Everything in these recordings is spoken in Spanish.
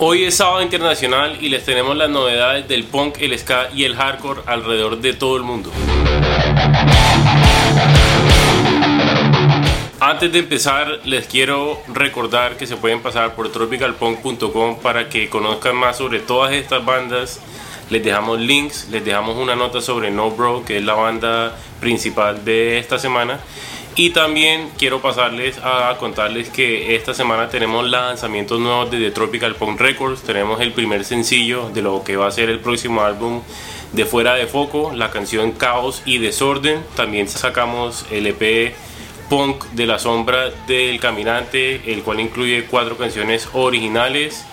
Hoy es sábado internacional y les tenemos las novedades del punk, el ska y el hardcore alrededor de todo el mundo. Antes de empezar, les quiero recordar que se pueden pasar por tropicalpunk.com para que conozcan más sobre todas estas bandas. Les dejamos links, les dejamos una nota sobre No Bro, que es la banda principal de esta semana. Y también quiero pasarles a contarles que esta semana tenemos lanzamientos nuevos de The Tropical Punk Records. Tenemos el primer sencillo de lo que va a ser el próximo álbum de Fuera de Foco, la canción Caos y Desorden. También sacamos el EP Punk de la Sombra del Caminante, el cual incluye cuatro canciones originales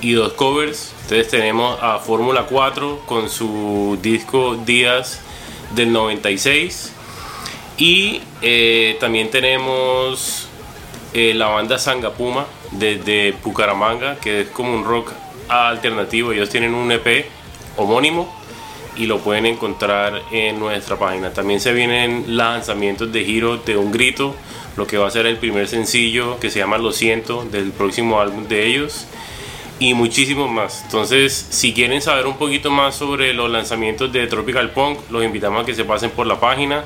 y dos covers. Entonces tenemos a Fórmula 4 con su disco Días del 96 y eh, también tenemos eh, la banda Sangapuma desde Bucaramanga, que es como un rock alternativo. Ellos tienen un EP homónimo y lo pueden encontrar en nuestra página. También se vienen lanzamientos de giro de un grito, lo que va a ser el primer sencillo que se llama Lo siento del próximo álbum de ellos y muchísimos más. Entonces, si quieren saber un poquito más sobre los lanzamientos de Tropical Punk, los invitamos a que se pasen por la página.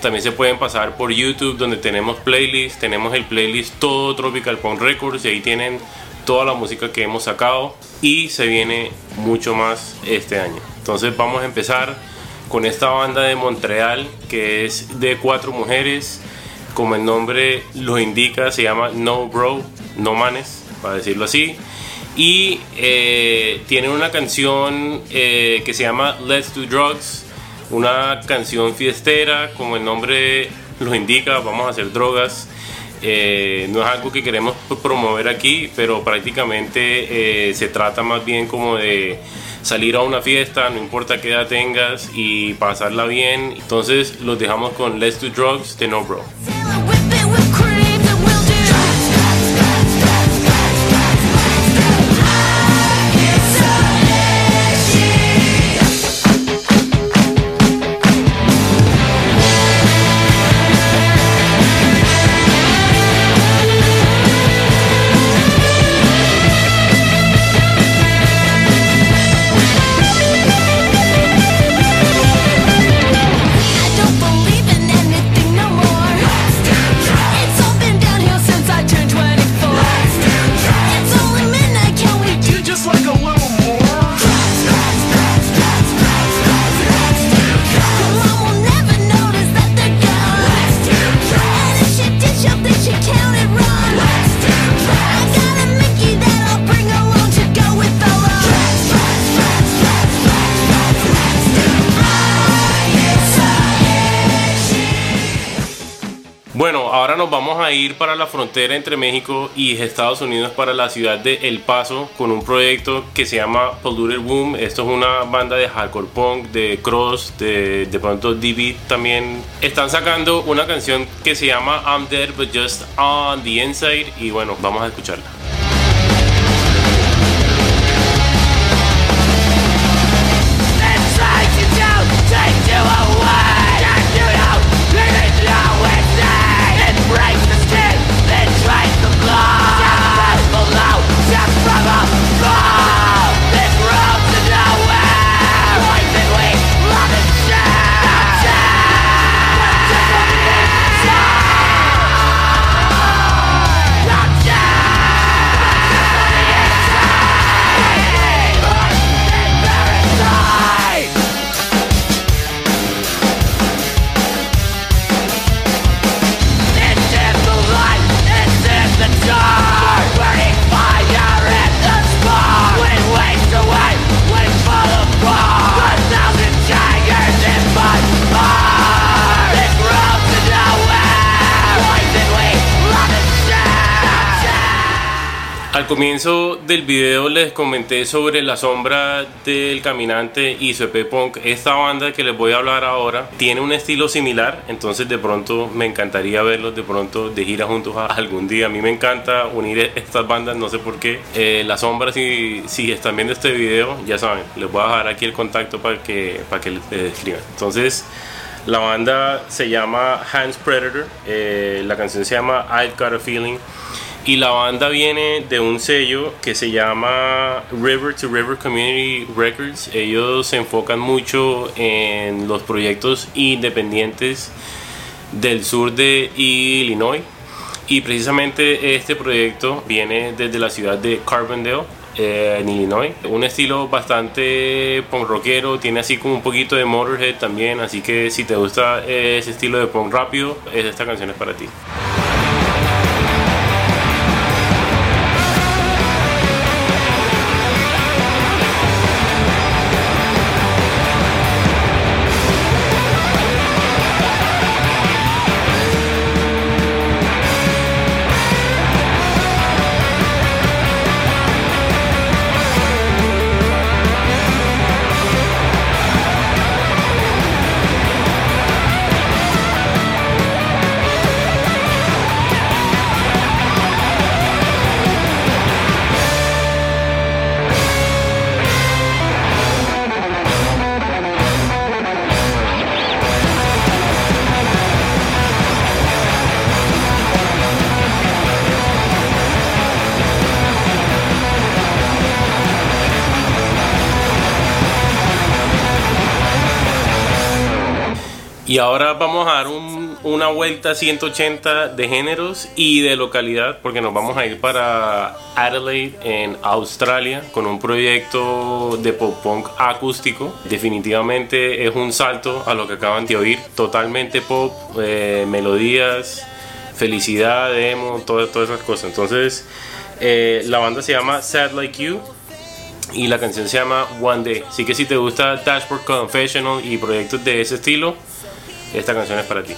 También se pueden pasar por YouTube donde tenemos playlists, tenemos el playlist todo Tropical Punk Records y ahí tienen toda la música que hemos sacado y se viene mucho más este año. Entonces vamos a empezar con esta banda de Montreal que es de cuatro mujeres, como el nombre lo indica, se llama No Bro, No Manes, para decirlo así. Y eh, tiene una canción eh, que se llama Let's Do Drugs una canción fiestera, como el nombre lo indica, vamos a hacer drogas. Eh, no es algo que queremos promover aquí, pero prácticamente eh, se trata más bien como de salir a una fiesta, no importa qué edad tengas y pasarla bien. Entonces los dejamos con Let's Do Drugs de No Bro. Ahora nos vamos a ir para la frontera entre México y Estados Unidos para la ciudad de El Paso con un proyecto que se llama Polluted Boom. Esto es una banda de hardcore punk, de cross, de, de pronto DB también. Están sacando una canción que se llama I'm Dead But Just On The Inside y bueno, vamos a escucharla. Al comienzo del video les comenté sobre la sombra del caminante y su EP Punk. Esta banda que les voy a hablar ahora tiene un estilo similar, entonces de pronto me encantaría verlos de pronto de gira juntos algún día. A mí me encanta unir estas bandas, no sé por qué. Eh, la sombra, si, si están viendo este video, ya saben, les voy a dejar aquí el contacto para que, para que les escriban. Entonces, la banda se llama Hands Predator, eh, la canción se llama I've Got a Feeling. Y la banda viene de un sello que se llama River to River Community Records. Ellos se enfocan mucho en los proyectos independientes del sur de Illinois. Y precisamente este proyecto viene desde la ciudad de Carbondale, eh, en Illinois. Un estilo bastante punk rockero, tiene así como un poquito de Motorhead también, así que si te gusta ese estilo de punk rápido, esta canción es para ti. Y ahora vamos a dar una vuelta 180 de géneros y de localidad porque nos vamos a ir para Adelaide en Australia con un proyecto de pop punk acústico. Definitivamente es un salto a lo que acaban de oír, totalmente pop, eh, melodías, felicidad, emo, todas, todas esas cosas. Entonces eh, la banda se llama Sad Like You y la canción se llama One Day. Así que si te gusta Dashboard Confessional y proyectos de ese estilo, esta canción es para ti.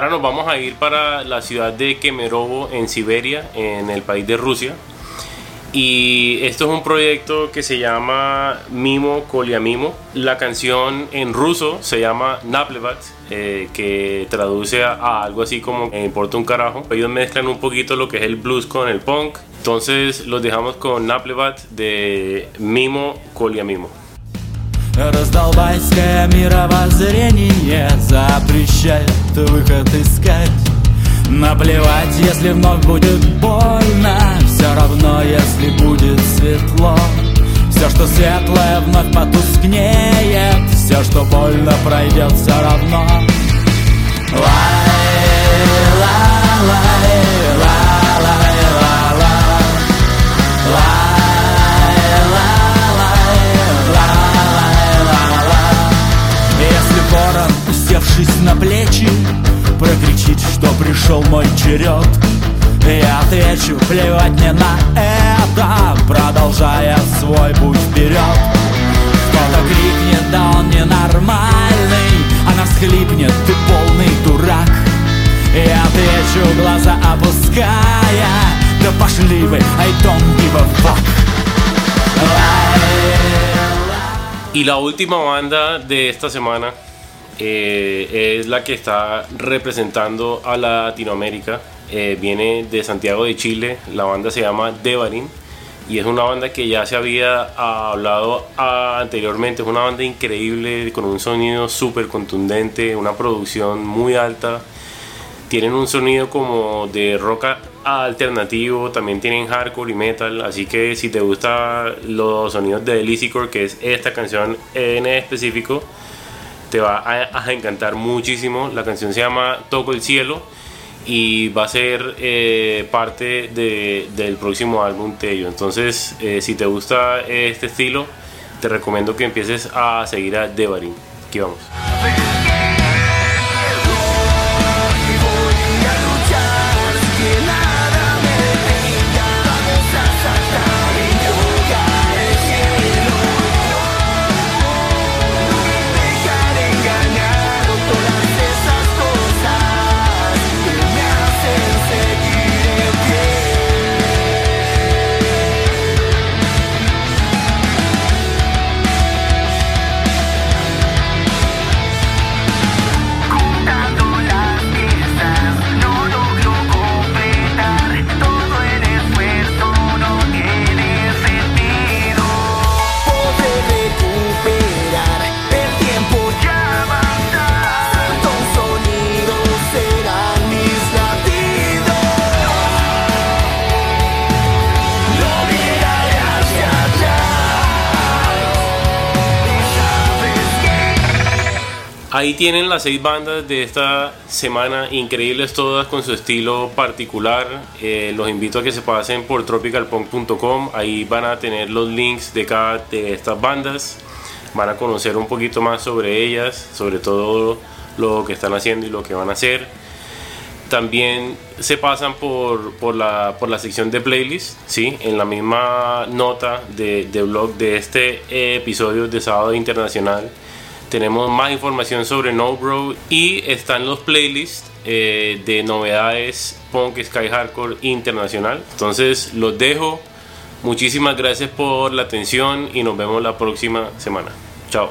Ahora nos vamos a ir para la ciudad de Kemerovo en Siberia, en el país de Rusia. Y esto es un proyecto que se llama Mimo Koliamimo. La canción en ruso se llama Naplevat, eh, que traduce a, algo así como me importa un carajo. Ellos mezclan un poquito lo que es el blues con el punk. Entonces los dejamos con Naplevat de Mimo Koliamimo. Раздолбайское мировоззрение Запрещает выход искать. Наплевать, если вновь будет больно Все равно, если будет светло. Все, что светлое, вновь потускнеет Все, что больно, пройдет все равно. Лай, лай, лай, плечи Прокричит, что пришел мой черед. Я отвечу, плевать мне на это Продолжая свой путь вперед. Кто-то крикнет, да он ненормальный Она всхлипнет, ты полный дурак Я отвечу, глаза опуская Да пошли вы, I don't give a fuck Y la última banda de esta semana Eh, es la que está representando a Latinoamérica. Eh, viene de Santiago de Chile, la banda se llama Devarin y es una banda que ya se había hablado anteriormente, es una banda increíble con un sonido súper contundente, una producción muy alta, tienen un sonido como de rock alternativo, también tienen hardcore y metal, así que si te gustan los sonidos de Lisicore, que es esta canción en específico, te va a, encantar muchísimo. La canción se llama Toco el Cielo y va a ser eh, parte de, del próximo álbum Tello. Entonces, eh, si te gusta este estilo, te recomiendo que empieces a seguir a Devarin. Aquí vamos. Ahí tienen las seis bandas de esta semana, increíbles todas con su estilo particular. Eh, los invito a que se pasen por tropicalpunk.com, ahí van a tener los links de cada de estas bandas, van a conocer un poquito más sobre ellas, sobre todo lo que están haciendo y lo que van a hacer. También se pasan por, por, la, por la sección de playlist, ¿sí? en la misma nota de, de blog de este episodio de Sábado Internacional tenemos más información sobre No Bro y están los playlists eh, de novedades Punk Sky Hardcore Internacional. Entonces los dejo. Muchísimas gracias por la atención y nos vemos la próxima semana. Chao.